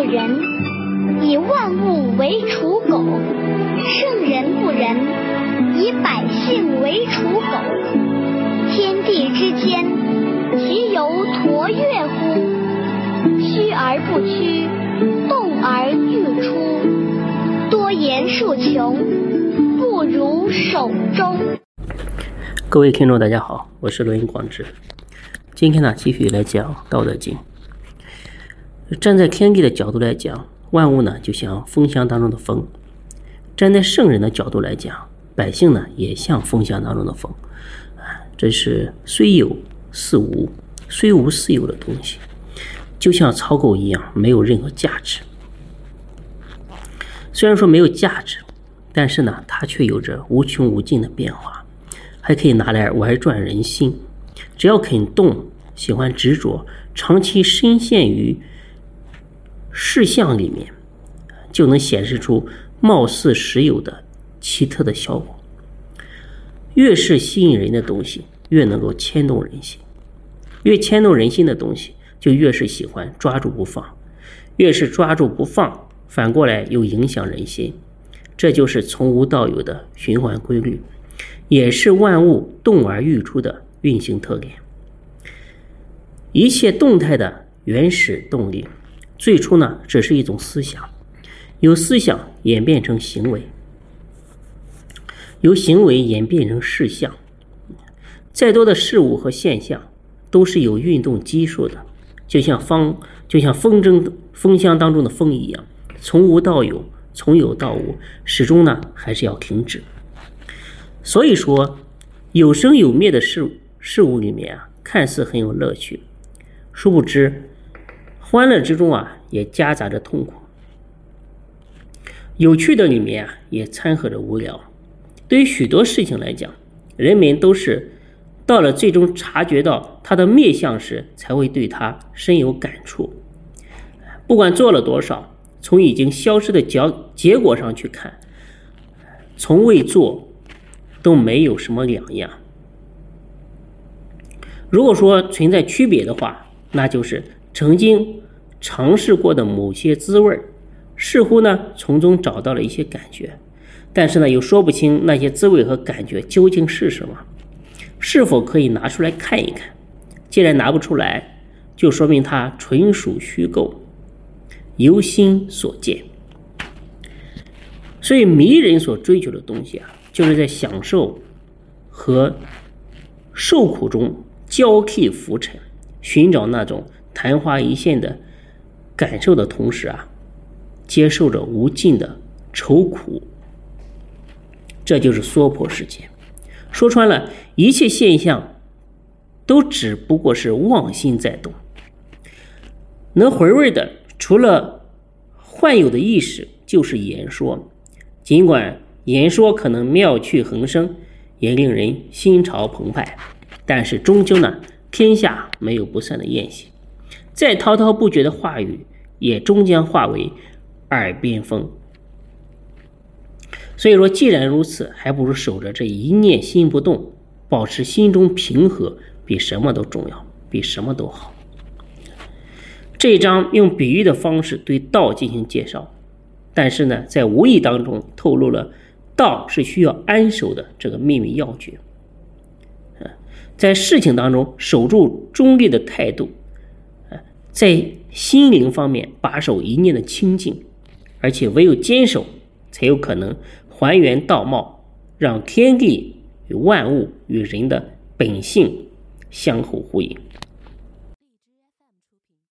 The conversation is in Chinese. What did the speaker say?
不仁，以万物为刍狗；圣人不仁，以百姓为刍狗。天地之间，其犹橐越乎？屈而不屈，动而愈出，多言数穷，不如守中。各位听众，大家好，我是罗云广志。今天呢，继续来讲《道德经》。站在天地的角度来讲，万物呢就像风箱当中的风；站在圣人的角度来讲，百姓呢也像风箱当中的风。啊，这是虽有似无，虽无似有的东西，就像草狗一样，没有任何价值。虽然说没有价值，但是呢，它却有着无穷无尽的变化，还可以拿来玩转人心。只要肯动，喜欢执着，长期深陷于事项里面，就能显示出貌似实有的奇特的效果。越是吸引人的东西，越能够牵动人心；越牵动人心的东西，就越是喜欢抓住不放；越是抓住不放，反过来又影响人心。这就是从无到有的循环规律，也是万物动而愈出的运行特点。一切动态的原始动力，最初呢只是一种思想，由思想演变成行为。由行为演变成事项，再多的事物和现象都是有运动基数的，就像风，就像风筝风箱当中的风一样，从无到有，从有到无，始终呢还是要停止。所以说，有生有灭的事事物里面啊，看似很有乐趣，殊不知，欢乐之中啊也夹杂着痛苦，有趣的里面啊也掺和着无聊。对于许多事情来讲，人们都是到了最终察觉到它的灭相时，才会对它深有感触。不管做了多少，从已经消失的结结果上去看，从未做都没有什么两样。如果说存在区别的话，那就是曾经尝试过的某些滋味似乎呢从中找到了一些感觉。但是呢，又说不清那些滋味和感觉究竟是什么，是否可以拿出来看一看？既然拿不出来，就说明它纯属虚构，由心所见。所以迷人所追求的东西啊，就是在享受和受苦中交替浮沉，寻找那种昙花一现的感受的同时啊，接受着无尽的愁苦。这就是娑婆世界，说穿了，一切现象都只不过是妄心在动。能回味的，除了幻有的意识，就是言说。尽管言说可能妙趣横生，也令人心潮澎湃，但是终究呢，天下没有不散的宴席。再滔滔不绝的话语，也终将化为耳边风。所以说，既然如此，还不如守着这一念心不动，保持心中平和，比什么都重要，比什么都好。这一章用比喻的方式对道进行介绍，但是呢，在无意当中透露了道是需要安守的这个秘密要诀。在事情当中守住中立的态度，在心灵方面把守一念的清净，而且唯有坚守，才有可能。还原道貌，让天地与万物与人的本性相互呼应。